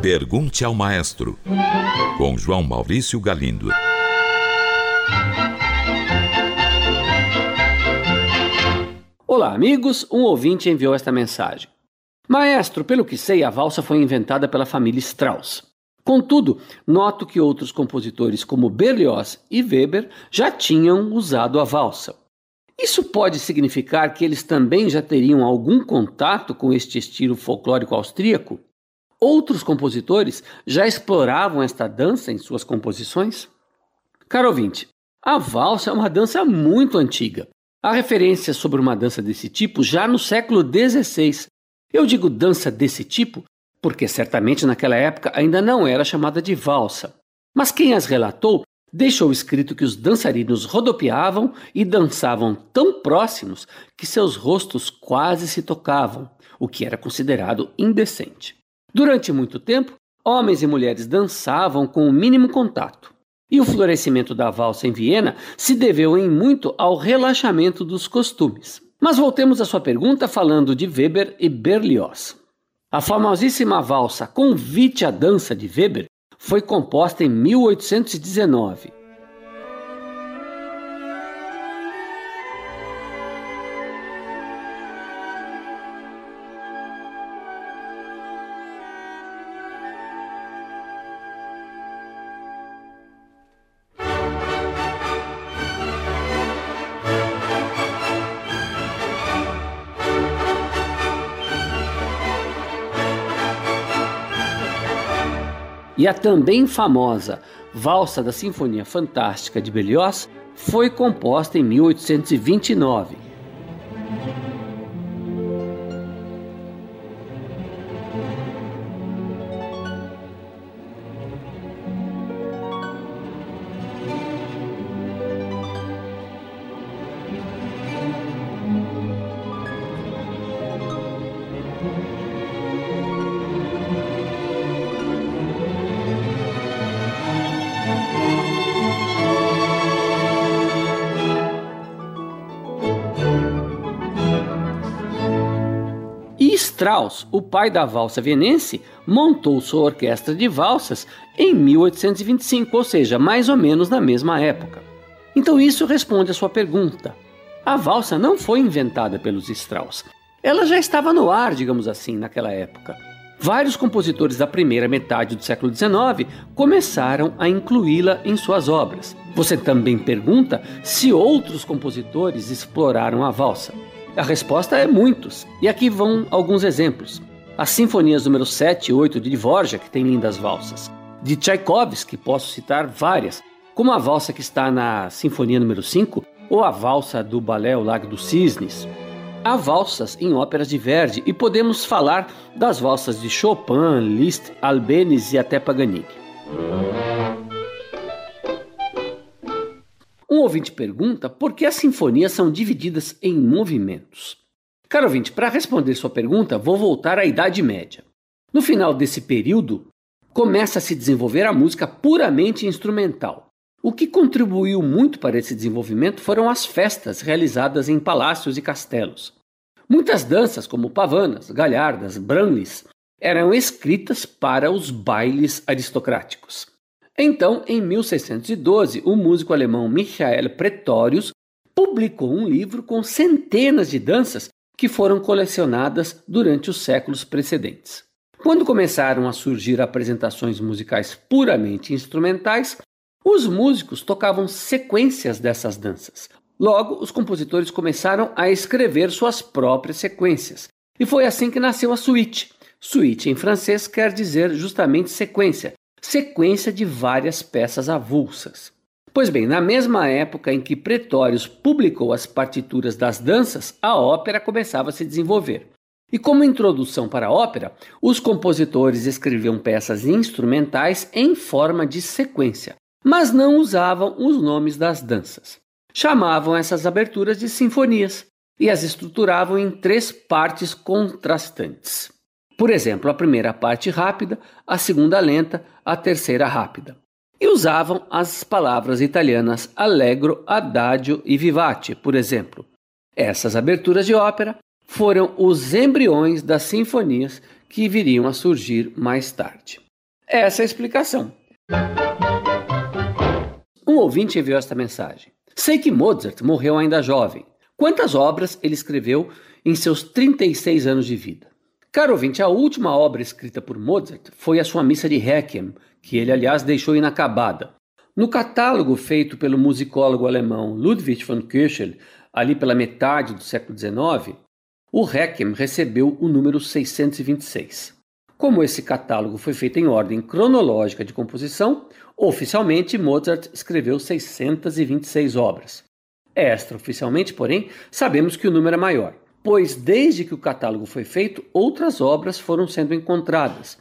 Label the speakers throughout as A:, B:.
A: Pergunte ao Maestro, com João Maurício Galindo.
B: Olá, amigos. Um ouvinte enviou esta mensagem. Maestro, pelo que sei, a valsa foi inventada pela família Strauss. Contudo, noto que outros compositores como Berlioz e Weber já tinham usado a valsa. Isso pode significar que eles também já teriam algum contato com este estilo folclórico austríaco? Outros compositores já exploravam esta dança em suas composições? Caro ouvinte, a valsa é uma dança muito antiga. Há referências sobre uma dança desse tipo já no século XVI. Eu digo dança desse tipo porque certamente naquela época ainda não era chamada de valsa. Mas quem as relatou deixou escrito que os dançarinos rodopiavam e dançavam tão próximos que seus rostos quase se tocavam, o que era considerado indecente. Durante muito tempo, homens e mulheres dançavam com o mínimo contato. E o florescimento da valsa em Viena se deveu em muito ao relaxamento dos costumes. Mas voltemos à sua pergunta falando de Weber e Berlioz. A famosíssima valsa Convite à Dança de Weber foi composta em 1819 E a também famosa Valsa da Sinfonia Fantástica de Berlioz foi composta em 1829 Strauss, o pai da valsa vienense, montou sua orquestra de valsas em 1825, ou seja, mais ou menos na mesma época. Então isso responde a sua pergunta. A valsa não foi inventada pelos Strauss. Ela já estava no ar, digamos assim, naquela época. Vários compositores da primeira metade do século XIX começaram a incluí-la em suas obras. Você também pergunta se outros compositores exploraram a valsa. A resposta é muitos. E aqui vão alguns exemplos. As sinfonias número 7 e 8 de Dvorak, que tem lindas valsas. De Tchaikovsky, posso citar várias, como a valsa que está na Sinfonia número 5 ou a valsa do balé O Lago dos Cisnes. Há valsas em óperas de Verdi e podemos falar das valsas de Chopin, Liszt, Albeniz e até Paganini. Ouvinte pergunta por que as sinfonias são divididas em movimentos. Caro ouvinte, para responder sua pergunta, vou voltar à Idade Média. No final desse período, começa a se desenvolver a música puramente instrumental. O que contribuiu muito para esse desenvolvimento foram as festas realizadas em palácios e castelos. Muitas danças, como pavanas, galhardas, branlis, eram escritas para os bailes aristocráticos. Então, em 1612, o músico alemão Michael Pretorius publicou um livro com centenas de danças que foram colecionadas durante os séculos precedentes. Quando começaram a surgir apresentações musicais puramente instrumentais, os músicos tocavam sequências dessas danças. Logo, os compositores começaram a escrever suas próprias sequências. E foi assim que nasceu a suíte. Suíte em francês quer dizer justamente sequência, sequência de várias peças avulsas. Pois bem, na mesma época em que Pretórios publicou as partituras das danças, a ópera começava a se desenvolver. E como introdução para a ópera, os compositores escreviam peças instrumentais em forma de sequência, mas não usavam os nomes das danças. Chamavam essas aberturas de sinfonias e as estruturavam em três partes contrastantes. Por exemplo, a primeira parte rápida, a segunda lenta, a terceira rápida. E usavam as palavras italianas allegro, adagio e vivace, por exemplo. Essas aberturas de ópera foram os embriões das sinfonias que viriam a surgir mais tarde. Essa é a explicação. Um ouvinte enviou esta mensagem. Sei que Mozart morreu ainda jovem. Quantas obras ele escreveu em seus 36 anos de vida? Caro ouvinte, a última obra escrita por Mozart foi a sua Missa de Requiem, que ele, aliás, deixou inacabada. No catálogo feito pelo musicólogo alemão Ludwig von Köchel, ali pela metade do século XIX, o Requiem recebeu o número 626. Como esse catálogo foi feito em ordem cronológica de composição, oficialmente Mozart escreveu 626 obras. Extraoficialmente, porém, sabemos que o número é maior, pois desde que o catálogo foi feito, outras obras foram sendo encontradas.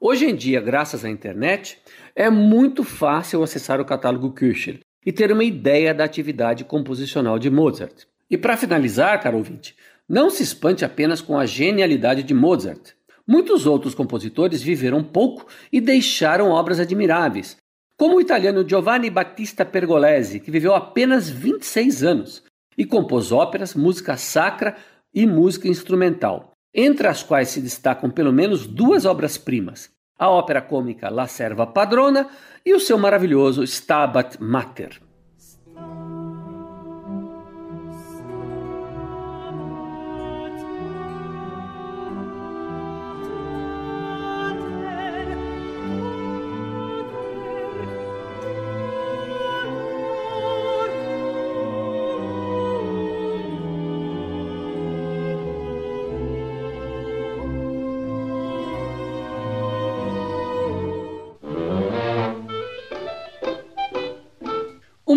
B: Hoje em dia, graças à internet, é muito fácil acessar o catálogo Kircher e ter uma ideia da atividade composicional de Mozart. E para finalizar, caro ouvinte, não se espante apenas com a genialidade de Mozart. Muitos outros compositores viveram pouco e deixaram obras admiráveis, como o italiano Giovanni Battista Pergolesi, que viveu apenas 26 anos e compôs óperas, música sacra e música instrumental, entre as quais se destacam pelo menos duas obras-primas: a ópera cômica La Serva Padrona e o seu maravilhoso Stabat Mater.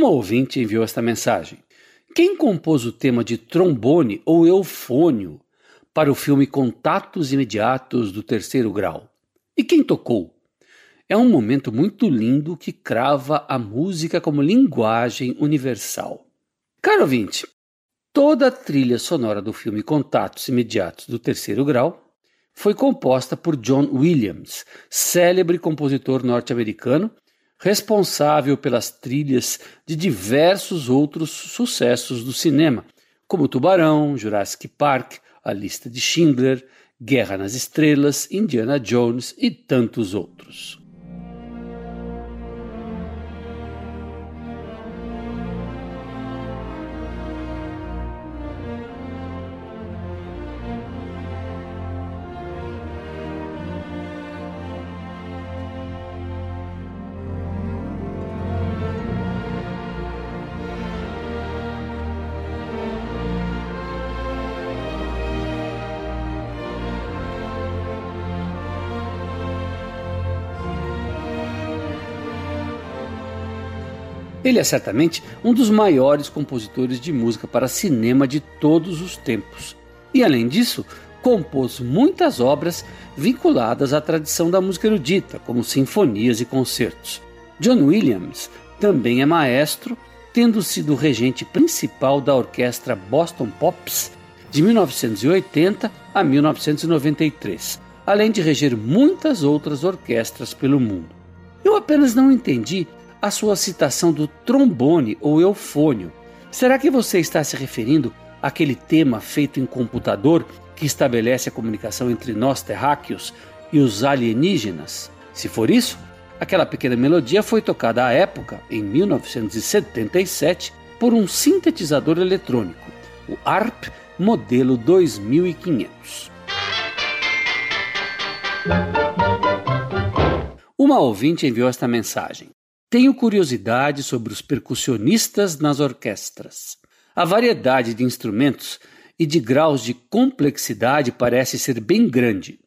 B: Uma ouvinte enviou esta mensagem. Quem compôs o tema de trombone ou eufônio para o filme Contatos Imediatos do Terceiro Grau? E quem tocou? É um momento muito lindo que crava a música como linguagem universal. Caro ouvinte, toda a trilha sonora do filme Contatos Imediatos do Terceiro Grau foi composta por John Williams, célebre compositor norte-americano responsável pelas trilhas de diversos outros sucessos do cinema, como Tubarão, Jurassic Park, A Lista de Schindler, Guerra nas Estrelas, Indiana Jones e tantos outros. Ele é certamente um dos maiores compositores de música para cinema de todos os tempos. E além disso, compôs muitas obras vinculadas à tradição da música erudita, como sinfonias e concertos. John Williams também é maestro, tendo sido regente principal da orquestra Boston Pops de 1980 a 1993, além de reger muitas outras orquestras pelo mundo. Eu apenas não entendi a sua citação do trombone ou eufônio. Será que você está se referindo àquele tema feito em computador que estabelece a comunicação entre nós terráqueos e os alienígenas? Se for isso, aquela pequena melodia foi tocada à época, em 1977, por um sintetizador eletrônico, o ARP modelo 2500. Uma ouvinte enviou esta mensagem. Tenho curiosidade sobre os percussionistas nas orquestras. A variedade de instrumentos e de graus de complexidade parece ser bem grande.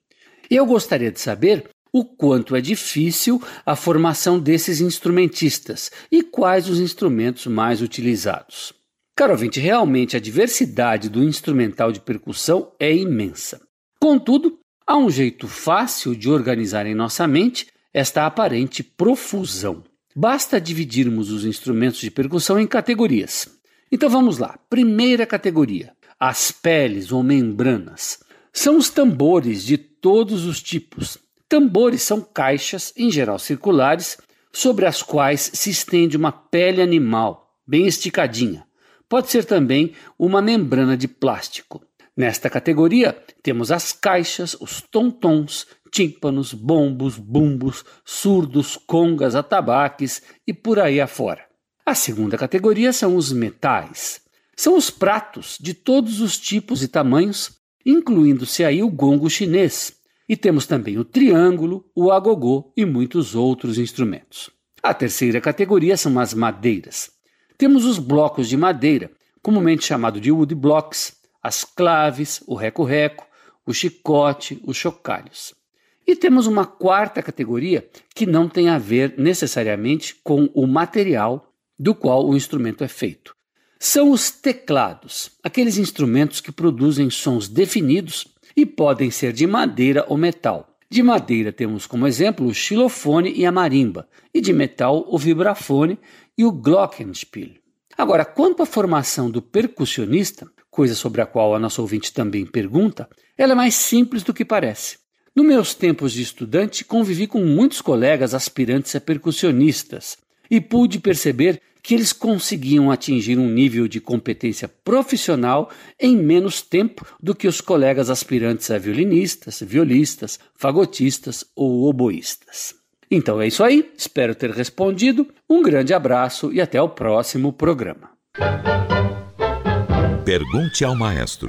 B: Eu gostaria de saber o quanto é difícil a formação desses instrumentistas e quais os instrumentos mais utilizados. Caro ouvinte, realmente a diversidade do instrumental de percussão é imensa. Contudo, há um jeito fácil de organizar em nossa mente esta aparente profusão. Basta dividirmos os instrumentos de percussão em categorias. Então vamos lá. Primeira categoria: as peles ou membranas. São os tambores de todos os tipos. Tambores são caixas, em geral circulares, sobre as quais se estende uma pele animal, bem esticadinha. Pode ser também uma membrana de plástico. Nesta categoria, temos as caixas, os tontons, tímpanos, bombos, bumbos, surdos, congas, atabaques e por aí afora. A segunda categoria são os metais. São os pratos de todos os tipos e tamanhos, incluindo-se aí o gongo chinês. E temos também o triângulo, o agogô e muitos outros instrumentos. A terceira categoria são as madeiras. Temos os blocos de madeira, comumente chamado de wood blocks, as claves, o reco-reco, o chicote, os chocalhos. E temos uma quarta categoria que não tem a ver necessariamente com o material do qual o instrumento é feito. São os teclados, aqueles instrumentos que produzem sons definidos e podem ser de madeira ou metal. De madeira temos como exemplo o xilofone e a marimba, e de metal o vibrafone e o glockenspiel. Agora, quanto à formação do percussionista, coisa sobre a qual a nossa ouvinte também pergunta, ela é mais simples do que parece. Nos meus tempos de estudante, convivi com muitos colegas aspirantes a percussionistas e pude perceber que eles conseguiam atingir um nível de competência profissional em menos tempo do que os colegas aspirantes a violinistas, violistas, fagotistas ou oboístas. Então é isso aí, espero ter respondido. Um grande abraço e até o próximo programa.
A: Pergunte ao maestro.